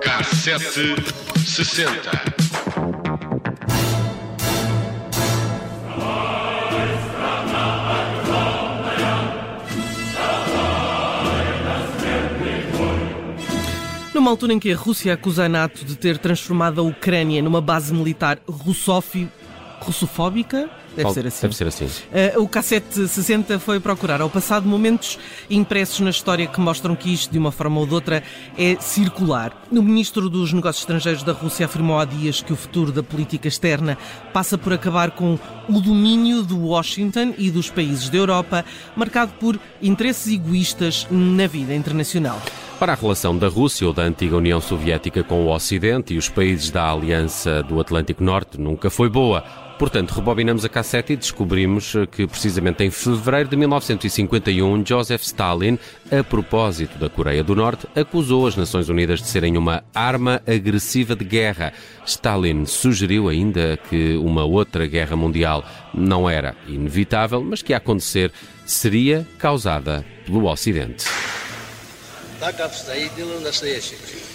Cassete sessenta. Numa altura em que a Rússia acusa a NATO de ter transformado a Ucrânia numa base militar russófi... russofóbica, deve ser assim. Deve ser assim. Uh, o cassete 60 foi procurar ao passado momentos impressos na história que mostram que isto, de uma forma ou de outra, é circular. O ministro dos Negócios Estrangeiros da Rússia afirmou há dias que o futuro da política externa passa por acabar com o domínio de Washington e dos países da Europa, marcado por interesses egoístas na vida internacional. Para a relação da Rússia ou da antiga União Soviética com o Ocidente e os países da Aliança do Atlântico Norte nunca foi boa. Portanto, rebobinamos a cassete e descobrimos que, precisamente em fevereiro de 1951, Joseph Stalin, a propósito da Coreia do Norte, acusou as Nações Unidas de serem uma arma agressiva de guerra. Stalin sugeriu ainda que uma outra guerra mundial não era inevitável, mas que a acontecer seria causada pelo Ocidente. Так обстоит дело в настоящее время.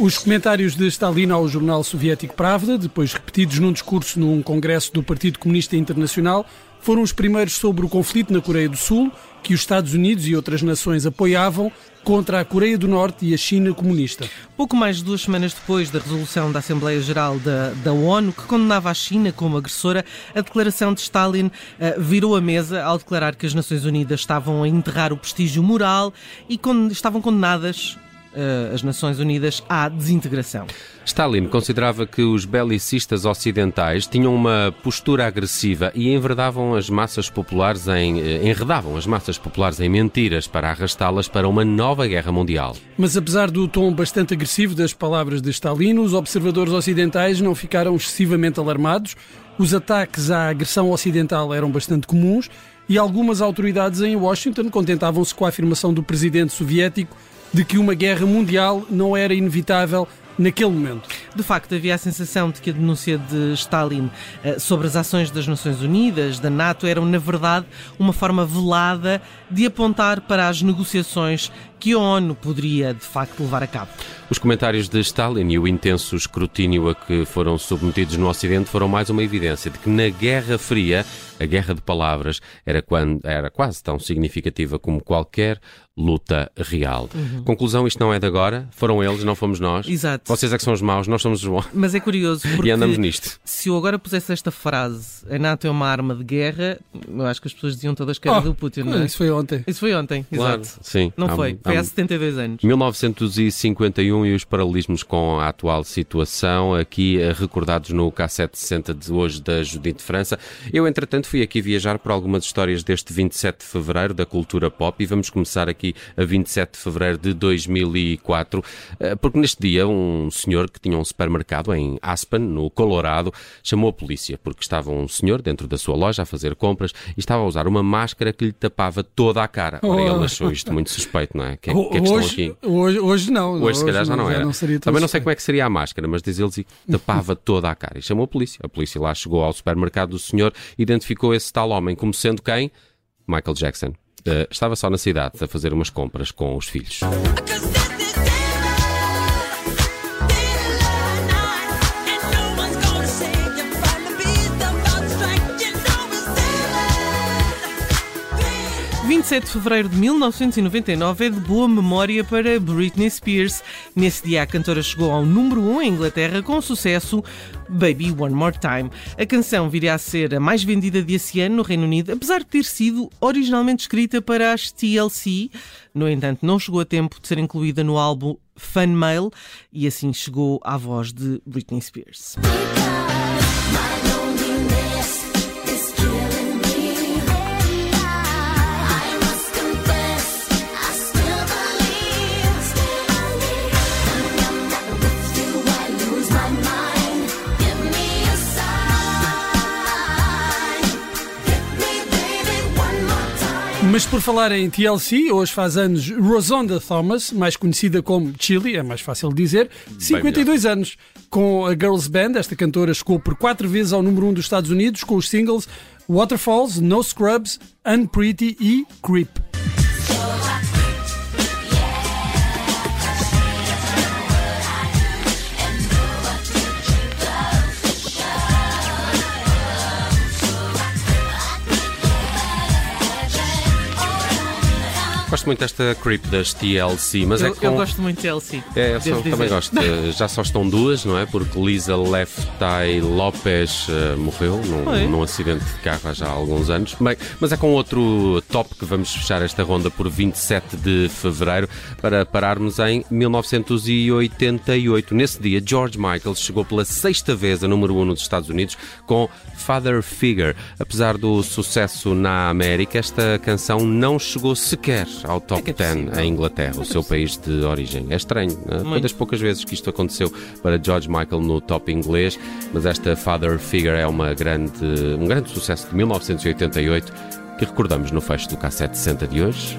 Os comentários de Stalin ao jornal soviético Pravda, depois repetidos num discurso num congresso do Partido Comunista Internacional, foram os primeiros sobre o conflito na Coreia do Sul, que os Estados Unidos e outras nações apoiavam contra a Coreia do Norte e a China comunista. Pouco mais de duas semanas depois da resolução da Assembleia Geral da, da ONU, que condenava a China como agressora, a declaração de Stalin uh, virou a mesa ao declarar que as Nações Unidas estavam a enterrar o prestígio moral e con estavam condenadas as Nações Unidas à desintegração. Stalin considerava que os belicistas ocidentais tinham uma postura agressiva e enredavam as massas populares em, eh, enredavam as massas populares em mentiras para arrastá-las para uma nova guerra mundial. Mas apesar do tom bastante agressivo das palavras de Stalin, os observadores ocidentais não ficaram excessivamente alarmados. Os ataques à agressão ocidental eram bastante comuns e algumas autoridades em Washington contentavam-se com a afirmação do presidente soviético de que uma guerra mundial não era inevitável naquele momento. De facto, havia a sensação de que a denúncia de Stalin uh, sobre as ações das Nações Unidas, da NATO, eram, na verdade, uma forma velada de apontar para as negociações que a ONU poderia, de facto, levar a cabo. Os comentários de Stalin e o intenso escrutínio a que foram submetidos no Ocidente foram mais uma evidência de que na Guerra Fria, a guerra de palavras era, quando, era quase tão significativa como qualquer luta real. Uhum. Conclusão, isto não é de agora, foram eles, não fomos nós. Exato. Vocês é que são os maus, nós somos os bons. Mas é curioso porque e andamos nisto. se eu agora pusesse esta frase, a NATO é uma arma de guerra, eu acho que as pessoas diziam todas que era Oh, do Putin, não é? Isso foi ontem. Isso foi ontem, Claro, exato. sim. Não Há- foi, há- foi há 72 anos. 1951 e os paralelismos com a atual situação, aqui eh, recordados no cassete 60 de hoje da Judite França. Eu, entretanto, fui aqui viajar por algumas histórias deste 27 de fevereiro da cultura pop e vamos começar aqui a 27 de fevereiro de 2004, eh, porque neste dia um senhor que tinha um supermercado em Aspen, no Colorado, chamou a polícia porque estava um senhor dentro da sua loja a fazer compras e estava a usar uma máscara que lhe tapava toda a cara. Ora, Oh. ele achou isto muito suspeito, não é? Que, é- que é que hoje, aqui? hoje, hoje não. Hoje, se calhar, já não era. Não Também não sei suspeito. como é que seria a máscara, mas diz ele que tapava toda a cara. E chamou a polícia. A polícia lá chegou ao supermercado do senhor, identificou esse tal homem como sendo quem? Michael Jackson. Eh, estava só na cidade a fazer umas compras com os filhos. 27 de fevereiro de 1999 é de boa memória para Britney Spears. Nesse dia, a cantora chegou ao número 1 em Inglaterra com o sucesso Baby One More Time. A canção viria a ser a mais vendida desse ano no Reino Unido, apesar de ter sido originalmente escrita para as TLC. No entanto, não chegou a tempo de ser incluída no álbum Fan Mail e assim chegou à voz de Britney Spears. Por falar em TLC, hoje faz anos Rosonda Thomas, mais conhecida como Chili, é mais fácil de dizer, 52 anos. Com a Girls Band, esta cantora chegou por quatro vezes ao número 1 um dos Estados Unidos com os singles Waterfalls, No Scrubs, Unpretty e Creep. Gosto muito desta creep das TLC, mas é Eu, com... eu gosto muito de TLC. É, eu só- também gosto. Eh, Já só estão duas, não é? Porque Lisa Lefty Lopes eh, morreu num, num acidente de carro há já alguns anos. Bem, mas é com outro top que vamos fechar esta ronda por 27 de fevereiro para pararmos em 1988. Nesse dia, George Michael chegou pela sexta vez a número 1 nos Estados Unidos com Father Figure. Apesar do sucesso na América, esta canção não chegou sequer ao top é 10 possível? em Inglaterra, o seu país de origem. É estranho, né? foi das poucas vezes que isto aconteceu para George Michael no top inglês, mas esta Father Figure é uma grande, um grande sucesso de 1988 que recordamos no fecho do cassete 60 de hoje.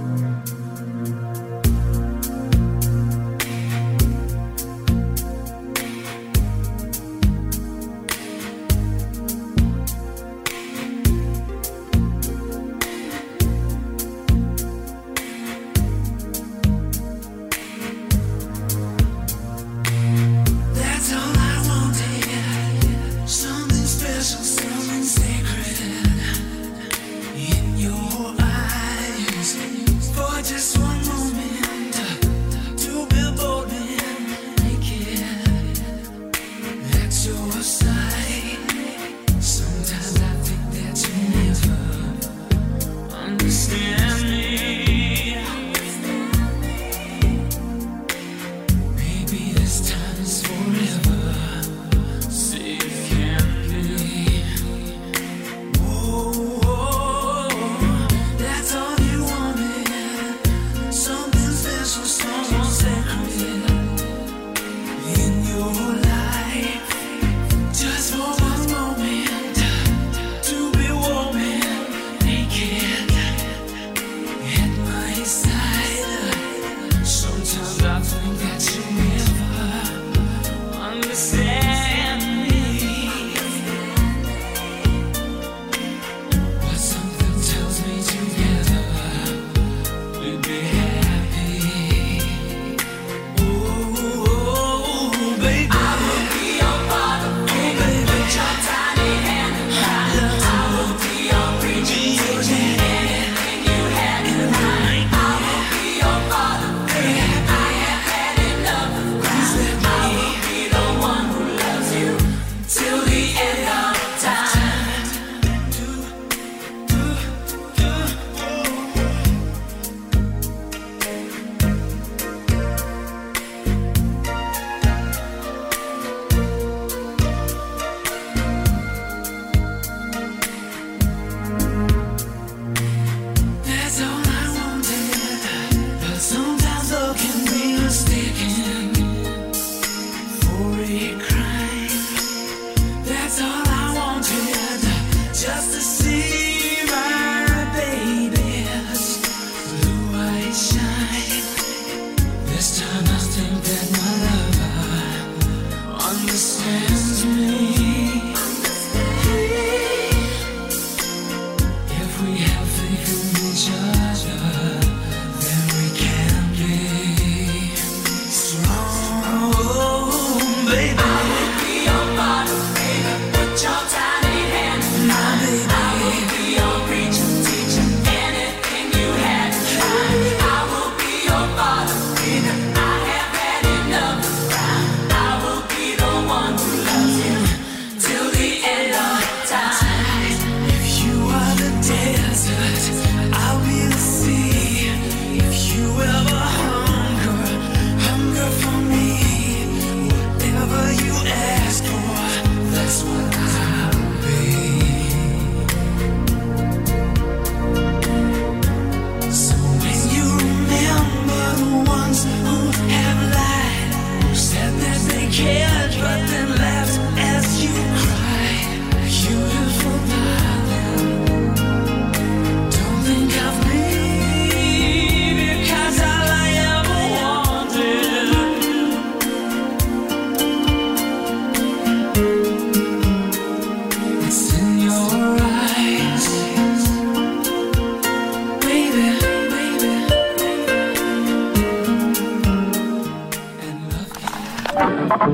we have the condition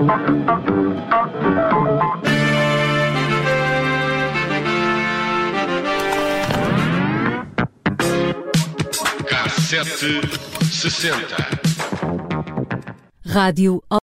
K760 Rádio